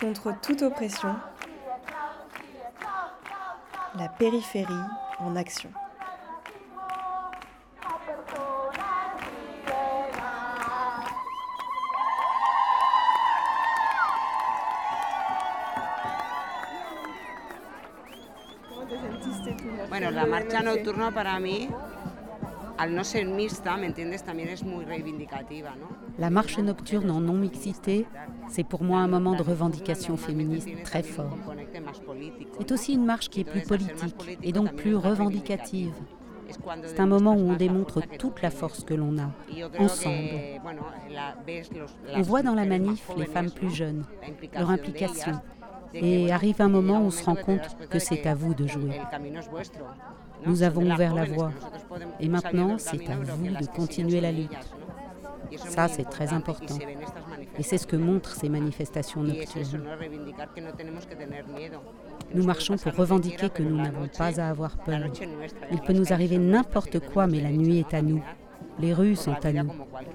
Contre toute oppression, la périphérie en action. La marcha nocturna para mí, al no ser mixta, ¿me entiendes? También es muy reivindicativa, ¿no? La marche nocturne en non-mixité, c'est pour moi un moment de revendication féministe très fort. C'est aussi une marche qui est plus politique et donc plus revendicative. C'est un moment où on démontre toute la force que l'on a, ensemble. On voit dans la manif les femmes plus jeunes, leur implication. Et arrive un moment où on se rend compte que c'est à vous de jouer. Nous avons ouvert la voie. Et maintenant, c'est à vous de continuer la lutte. Ça, c'est très important. Et c'est ce que montrent ces manifestations nocturnes. Nous marchons pour revendiquer que nous n'avons pas à avoir peur. Il peut nous arriver n'importe quoi, mais la nuit est à nous. Les rues sont à nous.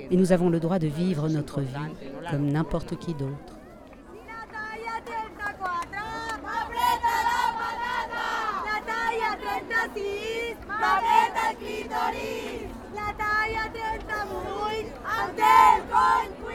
Et nous avons le droit de vivre notre vie comme n'importe qui d'autre. sis, m'apreta el clitoris, la talla 38, el del cony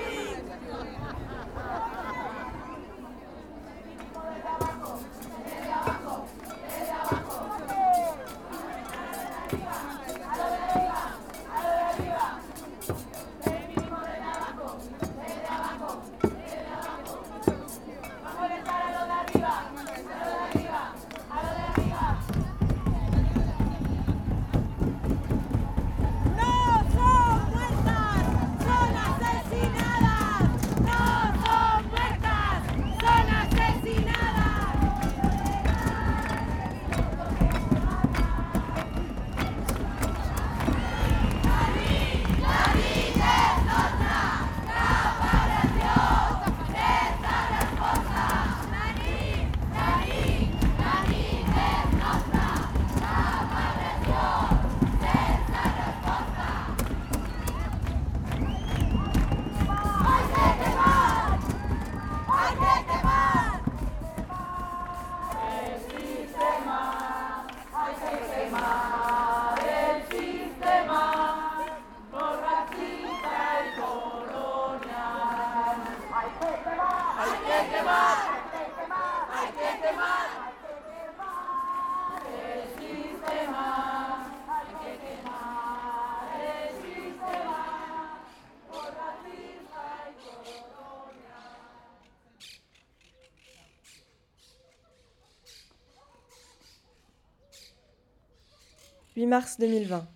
8 mars 2020.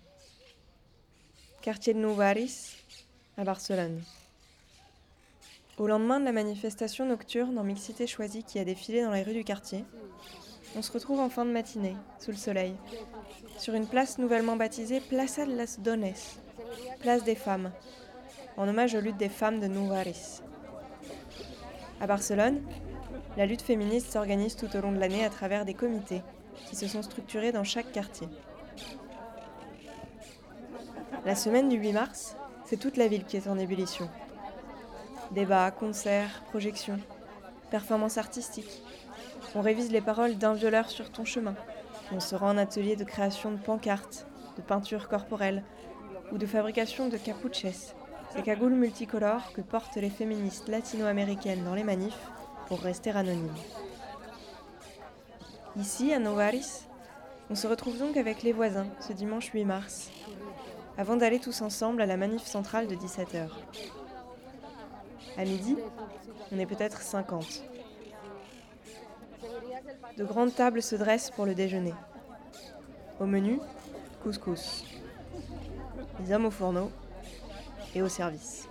Quartier de Nouvaris, à Barcelone. Au lendemain de la manifestation nocturne en mixité choisie qui a défilé dans les rues du quartier, on se retrouve en fin de matinée, sous le soleil, sur une place nouvellement baptisée Plaza de las Dones, place des femmes, en hommage aux luttes des femmes de Nouvaris. À Barcelone, la lutte féministe s'organise tout au long de l'année à travers des comités qui se sont structurés dans chaque quartier. La semaine du 8 mars, c'est toute la ville qui est en ébullition. Débats, concerts, projections, performances artistiques. On révise les paroles d'un violeur sur ton chemin. On se rend en atelier de création de pancartes, de peinture corporelle ou de fabrication de capuches, ces cagoules multicolores que portent les féministes latino-américaines dans les manifs pour rester anonymes. Ici, à Novaris, on se retrouve donc avec les voisins ce dimanche 8 mars, avant d'aller tous ensemble à la manif centrale de 17h. À midi, on est peut-être 50. De grandes tables se dressent pour le déjeuner. Au menu, couscous. Les hommes au fourneau et au service.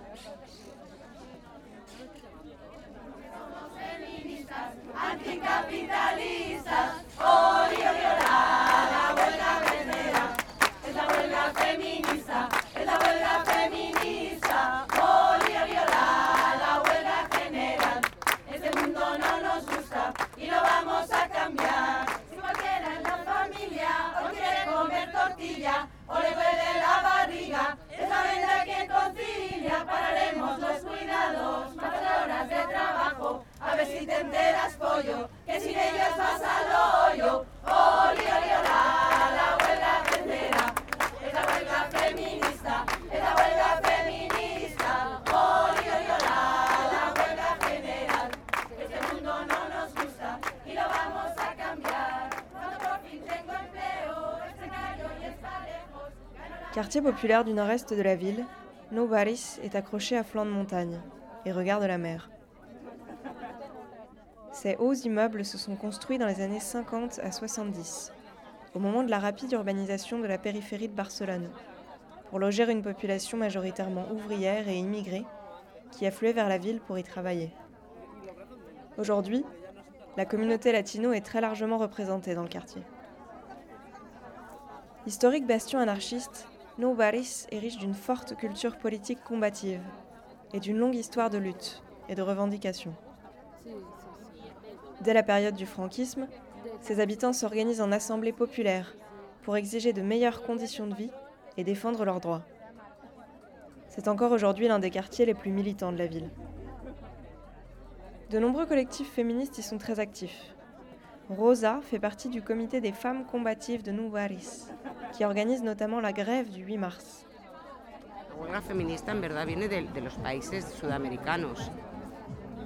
Populaire du nord-est de la ville, Novaris est accroché à flanc de montagne et regarde la mer. Ces hauts immeubles se sont construits dans les années 50 à 70, au moment de la rapide urbanisation de la périphérie de Barcelone, pour loger une population majoritairement ouvrière et immigrée qui affluait vers la ville pour y travailler. Aujourd'hui, la communauté latino est très largement représentée dans le quartier. Historique bastion anarchiste, No Barris est riche d'une forte culture politique combative et d'une longue histoire de lutte et de revendication. Dès la période du franquisme, ses habitants s'organisent en assemblées populaires pour exiger de meilleures conditions de vie et défendre leurs droits. C'est encore aujourd'hui l'un des quartiers les plus militants de la ville. De nombreux collectifs féministes y sont très actifs. Rosa fait partie du comité des femmes combatives de Nuvaris, qui organise notamment la grève du 8 mars. La huelga feminista en verdad viene de, de los países sudamericanos,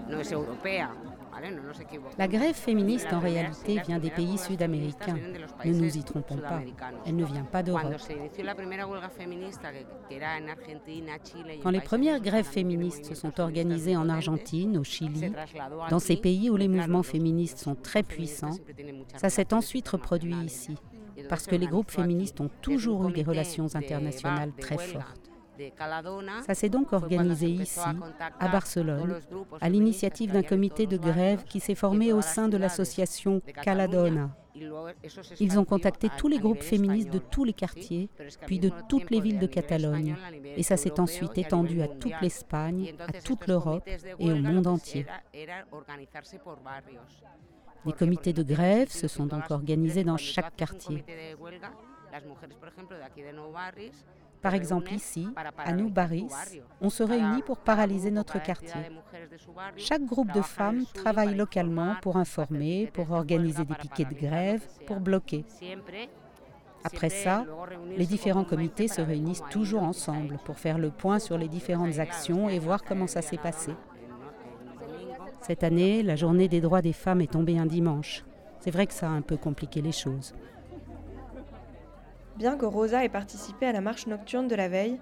no es europea. ¿vale? No nos equivoquemos. La grève féministe en réalité vient des pays sud-américains. Ne nous y trompons pas. Elle ne vient pas d'Europe. Quand les premières grèves féministes se sont organisées en Argentine, au Chili, dans ces pays où les mouvements féministes sont très puissants, ça s'est ensuite reproduit ici, parce que les groupes féministes ont toujours eu des relations internationales très fortes. Ça s'est donc organisé ici, à Barcelone, à l'initiative d'un comité de grève qui s'est formé au sein de l'association Caladona. Ils ont contacté tous les groupes féministes de tous les quartiers, puis de toutes les villes de Catalogne. Et ça s'est ensuite étendu à toute l'Espagne, à toute l'Europe et au monde entier. Des comités de grève se sont donc organisés dans chaque quartier. Par exemple, ici, à barrio. on se réunit pour paralyser notre quartier. Chaque groupe de femmes travaille localement pour informer, pour organiser des piquets de grève, pour bloquer. Après ça, les différents comités se réunissent toujours ensemble pour faire le point sur les différentes actions et voir comment ça s'est passé. el no- el domingo, Cette année, la journée des droits des femmes est tombée un dimanche. C'est vrai que ça a un peu compliqué les choses. Bien que Rosa ait participé à la marche nocturne de la veille,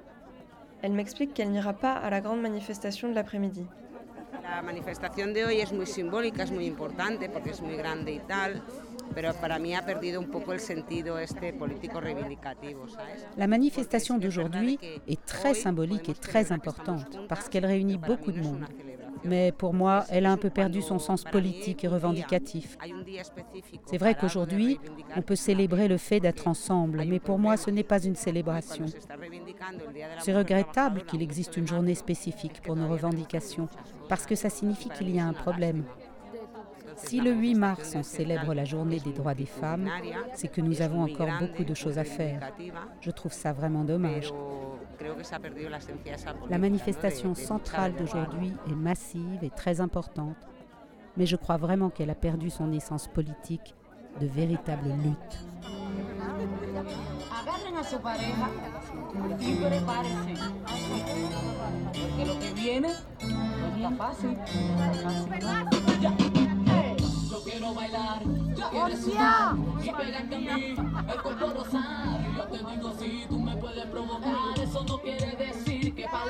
elle m'explique qu'elle n'ira pas à la grande manifestation de l'après-midi. La manifestación de hoy es muy simbólica, es muy importante porque es muy grande y tal, pero para mí ha perdido un poco el sentido este político reivindicativo, ¿sabes? La manifestation d'aujourd'hui est très symbolique et très importante parce qu'elle réunit beaucoup de monde. Mais pour moi, elle a un peu perdu son sens politique et revendicatif. C'est vrai qu'aujourd'hui, on peut célébrer le fait d'être ensemble, mais pour moi, ce n'est pas une célébration. C'est regrettable qu'il existe une journée spécifique pour nos revendications, parce que ça signifie qu'il y a un problème. Si le 8 mars, on célèbre la journée des droits des femmes, c'est que nous avons encore beaucoup de choses à faire. Je trouve ça vraiment dommage. La manifestation centrale d'aujourd'hui est massive et très importante, mais je crois vraiment qu'elle a perdu son essence politique de véritable lutte. Quiero bailar, yo quiero sudar y pegarte a mí, el cuerpo rosado. Yo te digo si tú me puedes provocar, eso no quiere decir que pa'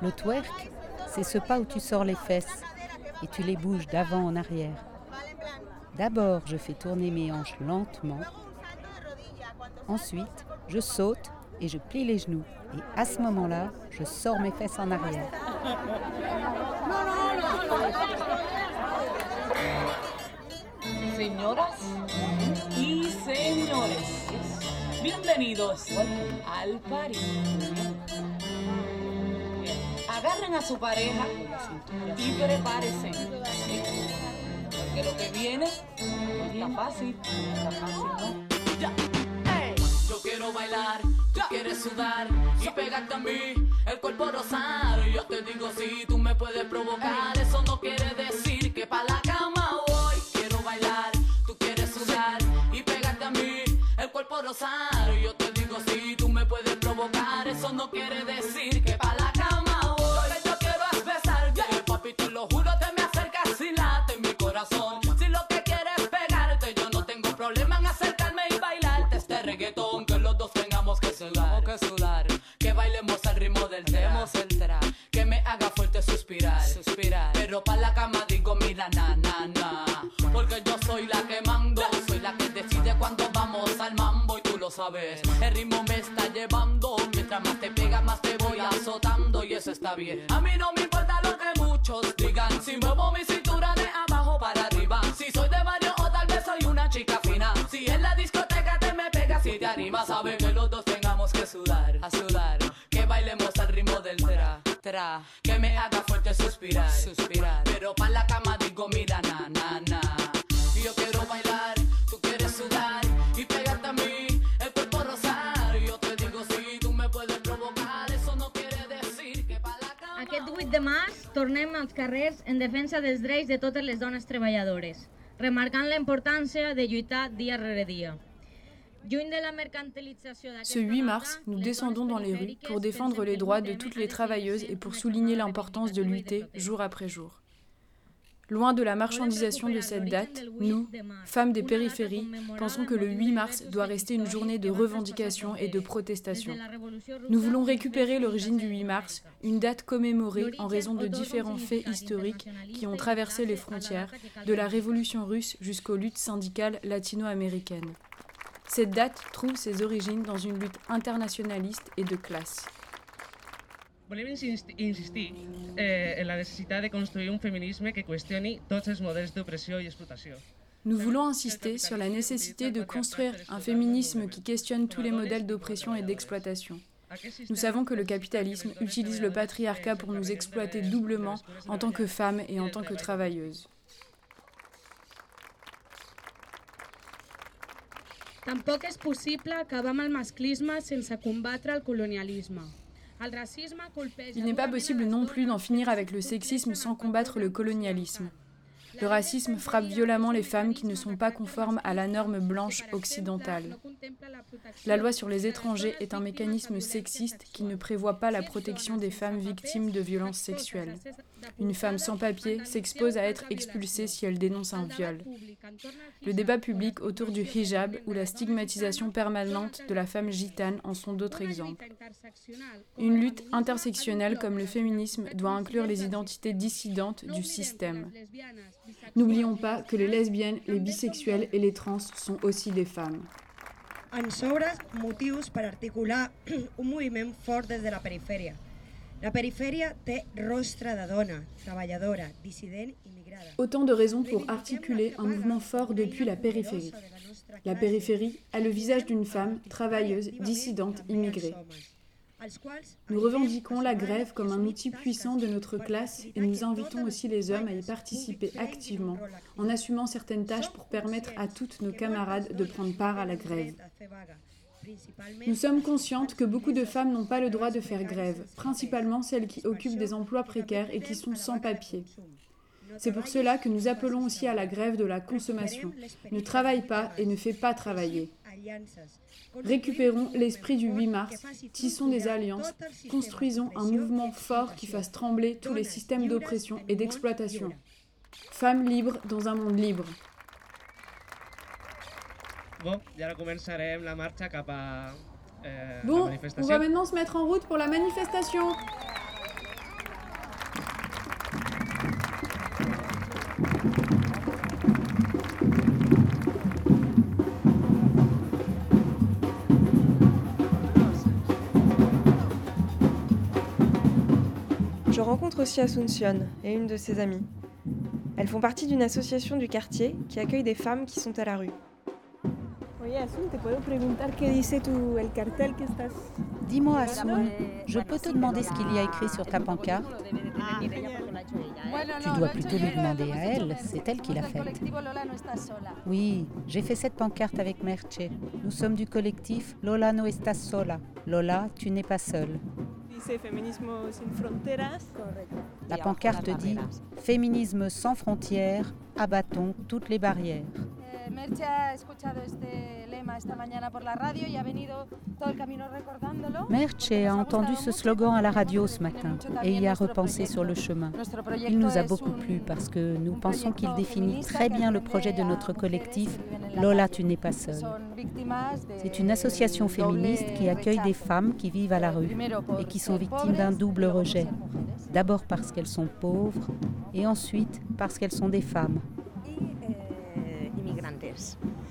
Le twerk, c'est ce pas où tu sors les fesses et tu les bouges d'avant en arrière. D'abord, je fais tourner mes hanches lentement. Ensuite, je saute et je plie les genoux. Et à ce moment-là, je sors mes fesses en arrière. Señoras y señores, bienvenidos al. agarren a su pareja y prepárense. Porque lo que viene no está fácil. Yo quiero bailar, tú quieres sudar y pegarte a mí, el cuerpo rosado. Yo te digo si sí, tú me puedes provocar, eso no quiere decir que pa' la cama voy. Quiero bailar, tú quieres sudar y pegarte a mí, el cuerpo rosado. A mí no me importa lo que muchos digan, si muevo mi cintura de abajo para arriba. Si soy de barrio o tal vez soy una chica fina. Si en la discoteca te me pegas y te animas, sabe que los dos tengamos que sudar, a sudar. Que bailemos al ritmo del tra, tra. Que me haga fuerte suspirar, suspirar. Pero pa' la tornem als carrers en defensa dels drets de totes les dones treballadores, remarcant la importància de lluitar dia rere dia. Lluny de la mercantilització Ce 8 mars, nous descendons dans les rues pour défendre les droits de toutes les travailleuses et pour souligner l'importance de lutter jour après jour. Loin de la marchandisation de cette date, nous, femmes des périphéries, pensons que le 8 mars doit rester une journée de revendication et de protestation. Nous voulons récupérer l'origine du 8 mars, une date commémorée en raison de différents faits historiques qui ont traversé les frontières, de la révolution russe jusqu'aux luttes syndicales latino-américaines. Cette date trouve ses origines dans une lutte internationaliste et de classe. Volem insist- insistir eh, en la necessitat de construir un feminisme que qüestioni tots els models d'opressió i explotació. Nous voulons insister sur la nécessité de construire un féminisme qui questionne tous les modèles d'oppression et d'exploitation. Nous savons que le capitalisme utilise le patriarcat pour nous exploiter doublement en tant que femmes et en tant que travailleuses. Tampoc és possible acabar amb el masclisme sense combatre el colonialisme. Il n'est pas possible non plus d'en finir avec le sexisme sans combattre le colonialisme. Le racisme frappe violemment les femmes qui ne sont pas conformes à la norme blanche occidentale. La loi sur les étrangers est un mécanisme sexiste qui ne prévoit pas la protection des femmes victimes de violences sexuelles. Une femme sans papier s'expose à être expulsée si elle dénonce un viol. Le débat public autour du hijab ou la stigmatisation permanente de la femme gitane en sont d'autres exemples. Une lutte intersectionnelle comme le féminisme doit inclure les identités dissidentes du système. N'oublions pas que les lesbiennes, les bisexuels et les trans sont aussi des femmes. La perifèria té rostre de dona, treballadora, dissident. Autant de raisons pour articuler un mouvement fort depuis la périphérie. La périphérie a le visage d'une femme travailleuse, dissidente, immigrée. Nous revendiquons la grève comme un outil puissant de notre classe et nous invitons aussi les hommes à y participer activement en assumant certaines tâches pour permettre à toutes nos camarades de prendre part à la grève. Nous sommes conscientes que beaucoup de femmes n'ont pas le droit de faire grève, principalement celles qui occupent des emplois précaires et qui sont sans papier. C'est pour cela que nous appelons aussi à la grève de la consommation. Ne travaille pas et ne fais pas travailler. Récupérons l'esprit du 8 mars, tissons des alliances, construisons un mouvement fort qui fasse trembler tous les systèmes d'oppression et d'exploitation. Femmes libres dans un monde libre. Bon, i ara començarem la marxa cap a eh, la Bon, on va maintenant se mettre en route pour la manifestation. Je rencontre aussi Asuncion et une de ses amies. Elles font partie d'une association du quartier qui accueille des femmes qui sont à la rue. Oye, Asun, te puedo preguntar qué dice tu, el cartel que estás... Dis-moi, Assoun, je peux te demander ce qu'il y a écrit sur ta pancarte? Tu dois plutôt lui demander à elle, c'est elle qui l'a faite. Oui, j'ai fait cette pancarte avec Merche. Nous sommes du collectif Lola no estás sola. Lola, tu n'es pas seule. La pancarte dit Féminisme sans frontières, abattons toutes les barrières. Merche ha escuchado este lema esta mañana por la radio y ha venido todo el camino recordándolo. Merche a entendu ce slogan à la radio ce matin et y a repensé sur le chemin. Il nous a beaucoup plu parce que nous pensons qu'il définit très bien le projet de notre collectif Lola, tu n'es pas seule. C'est une association féministe qui accueille des femmes qui vivent à la rue et qui sont victimes d'un double rejet. D'abord parce qu'elles sont pauvres et ensuite parce qu'elles sont des femmes.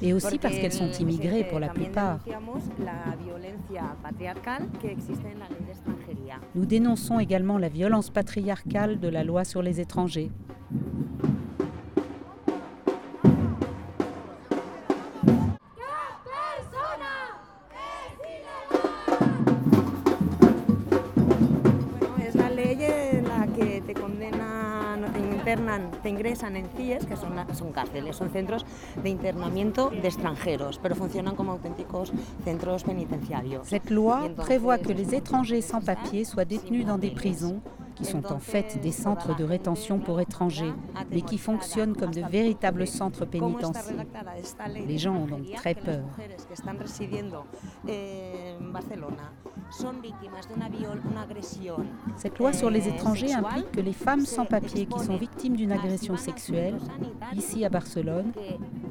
Et aussi parce qu'elles sont immigrées pour la plupart. Nous dénonçons également la violence patriarcale de la loi sur les étrangers. Internan, te ingresan en CIES, que son, son cárceles, son centros de internamiento de extranjeros, pero funcionan como auténticos centros penitenciarios. Cette loi prévoit que les étrangers sans papier soient détenus dans des prisons qui sont en fait des centres de rétention pour étrangers, mais qui fonctionnent comme de véritables centres ¿Cómo está pénitentiaires. Les gens ont donc très peur. Cette loi sur les étrangers implique que les femmes sans papier qui sont victimes d'une agression sexuelle, ici à Barcelone,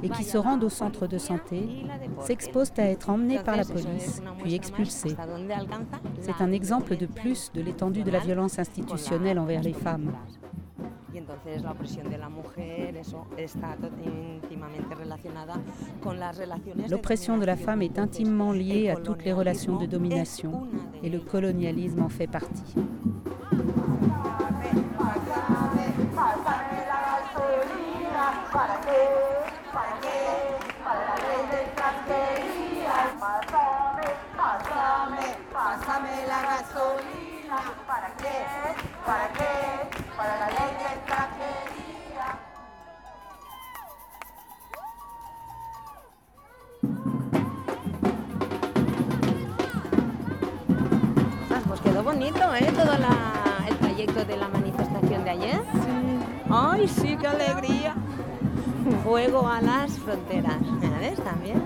et qui se rendent au centre de santé, s'exposent à être emmenées par la police, puis alcanza C'est un exemple de plus de l'étendue de la violence institutionnelle envers les femmes. Entonces la opresión de la mujer, eso está to- íntimamente relacionada con las relaciones de L'oppression de la femme est intimement liée à toutes les relations de domination, et le colonialisme en fait partie. ¡Ay, sí, qué alegría! Fuego a las fronteras. ¿Me ves también?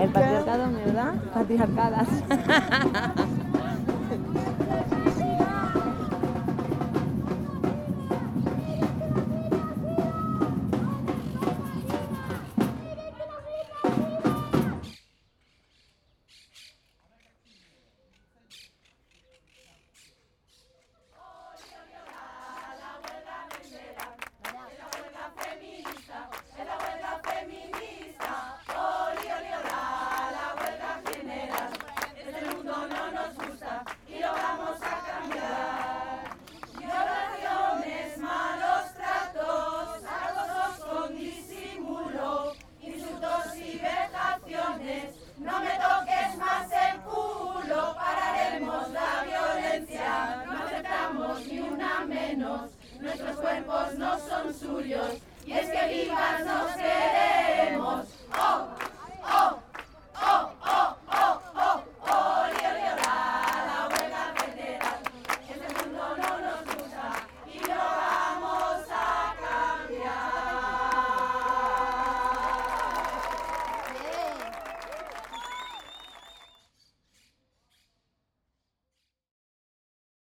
El patriarcado, ¿verdad? Patriarcadas. No me toques más el culo, pararemos la violencia. No aceptamos ni una menos, nuestros cuerpos no son suyos. Y es que vivas nos queremos.